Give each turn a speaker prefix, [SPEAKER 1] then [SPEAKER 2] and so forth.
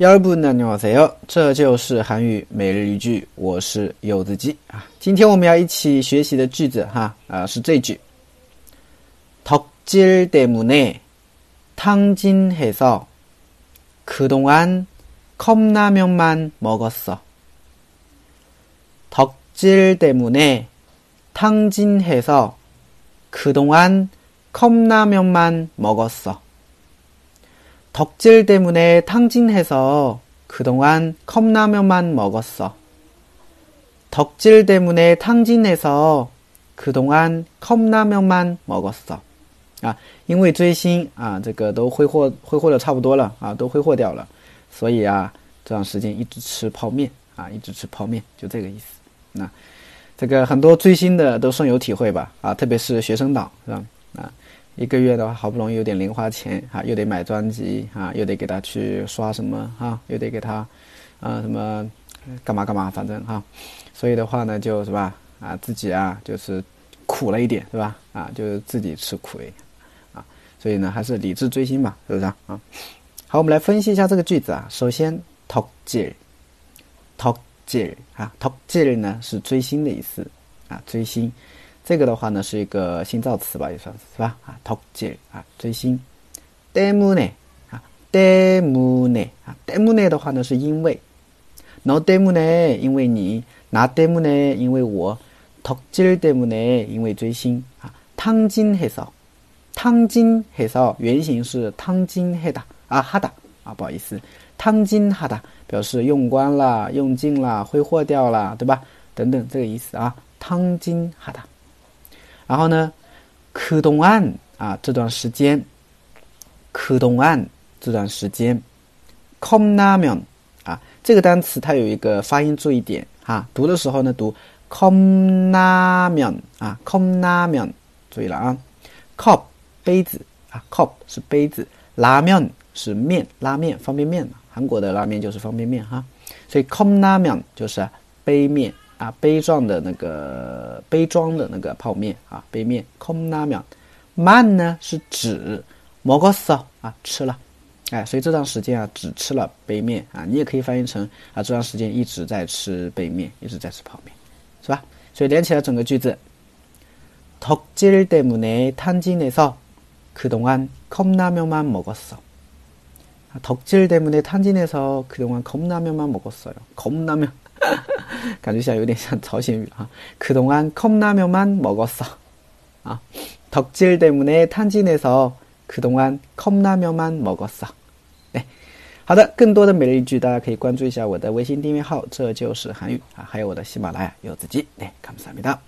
[SPEAKER 1] 여러분안녕하세요，这就是韩语每日一句，我是柚子鸡啊。今天我们要一起学习的句子哈啊是这句：덕질때문에탕진해서그동안컵라면만먹었어。 덕질때문에탕진해서그동안컵라면만먹었어。 덕질 때문에 탕진해서 그동안 컵라면만 먹었어. 덕질 때문에 탕진해서 그동안 컵라면만 먹었어. 啊，因为追星啊，这个都挥霍挥霍的差不多了啊，都挥霍掉了，所以啊，这段时间一直吃泡面啊，一直吃泡面，就这个意思。那这个很多追星的都深有体会吧？啊，特别是学生党是吧？啊， 一个月的话，好不容易有点零花钱啊，又得买专辑啊，又得给他去刷什么啊，又得给他，啊什么，干嘛干嘛，反正哈，所以的话呢，就是吧，啊自己啊，就是苦了一点，是吧？啊，就是自己吃亏，啊，所以呢，还是理智追星吧，是不是啊？好，我们来分析一下这个句子啊。首先，talker，talker 啊，talker 呢是追星的意思啊，追星。这个的话呢，是一个新造词吧，也算是是吧？啊，talk 질啊，追星。때문 에， 啊，때문 에， 啊，때문 에的话呢，是因为。너때문 에， 因为你。나때문 에， 因为我。덕질때문 에， 因为追星。啊，탕진해 서， 탕진해 서， 原型是탕진해 다， 啊哈다啊，不好意思，탕진하 다， 表示用光了、用尽了、挥霍掉了，对吧？等等这个意思啊，탕진하 다。 然后呢，柯东岸啊这段时间，柯东岸这段时间，com namin 啊，这个单词它有一个发音注意点哈，读的时候呢，读 com namin 啊，com namin 注意了啊，cup 杯子啊，cup 是杯子，拉면是面，拉面，方便面，韩国的拉面就是方便面哈。所以 com namin 就是杯面啊，杯状的那个。杯装的那个泡面啊，杯面。컵라면慢呢是指먹었어啊，吃了。哎，所以这段时间啊，只吃了杯面啊。你也可以翻译成啊，这段时间一直在吃杯面，一直在吃泡面，是吧？所以连起来整个句子。덕질때문에탄진해서그동안컵라면만먹었어덕질때문에탄진해서그동안컵라면만먹었어요컵라면 感觉像有点像朝鲜语哈。그동안컵라면만먹었어啊，덕질때문에탄진해서그동안컵라면만먹었어哎，好的，更多的每日一句，大家可以关注一下我的微信订阅号，这就是韩语啊，还有我的喜马拉雅柚子鸡。哎，감사합니다